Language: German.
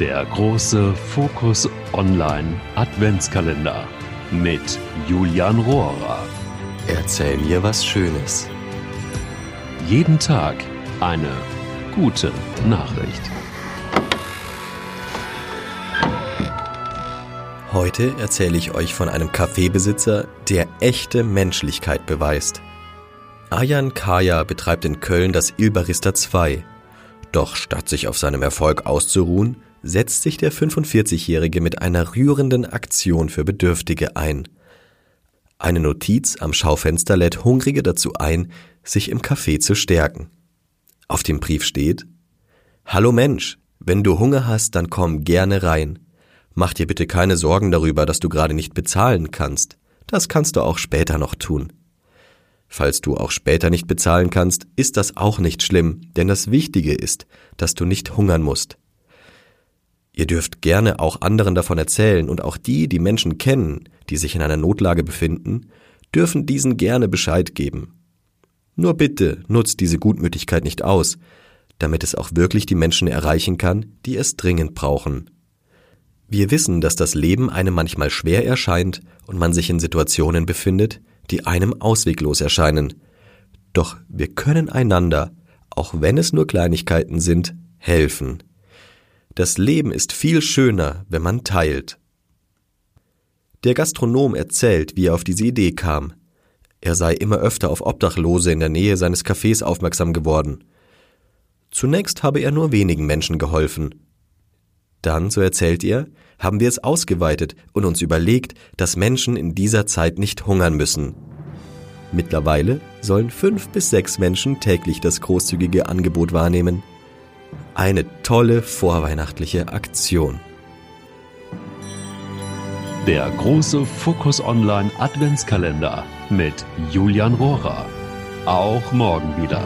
Der große Fokus Online Adventskalender mit Julian Rohrer. Erzähl mir was Schönes. Jeden Tag eine gute Nachricht. Heute erzähle ich euch von einem Kaffeebesitzer, der echte Menschlichkeit beweist. Ayan Kaya betreibt in Köln das Ilbarista 2. Doch statt sich auf seinem Erfolg auszuruhen, setzt sich der 45-Jährige mit einer rührenden Aktion für Bedürftige ein. Eine Notiz am Schaufenster lädt Hungrige dazu ein, sich im Café zu stärken. Auf dem Brief steht Hallo Mensch, wenn du Hunger hast, dann komm gerne rein. Mach dir bitte keine Sorgen darüber, dass du gerade nicht bezahlen kannst. Das kannst du auch später noch tun. Falls du auch später nicht bezahlen kannst, ist das auch nicht schlimm, denn das Wichtige ist, dass du nicht hungern musst. Ihr dürft gerne auch anderen davon erzählen und auch die, die Menschen kennen, die sich in einer Notlage befinden, dürfen diesen gerne Bescheid geben. Nur bitte nutzt diese Gutmütigkeit nicht aus, damit es auch wirklich die Menschen erreichen kann, die es dringend brauchen. Wir wissen, dass das Leben einem manchmal schwer erscheint und man sich in Situationen befindet, die einem ausweglos erscheinen. Doch wir können einander, auch wenn es nur Kleinigkeiten sind, helfen. Das Leben ist viel schöner, wenn man teilt. Der Gastronom erzählt, wie er auf diese Idee kam. Er sei immer öfter auf Obdachlose in der Nähe seines Cafés aufmerksam geworden. Zunächst habe er nur wenigen Menschen geholfen. Dann, so erzählt er, haben wir es ausgeweitet und uns überlegt, dass Menschen in dieser Zeit nicht hungern müssen. Mittlerweile sollen fünf bis sechs Menschen täglich das großzügige Angebot wahrnehmen. Eine tolle vorweihnachtliche Aktion. Der große Fokus Online Adventskalender mit Julian Rohrer. Auch morgen wieder.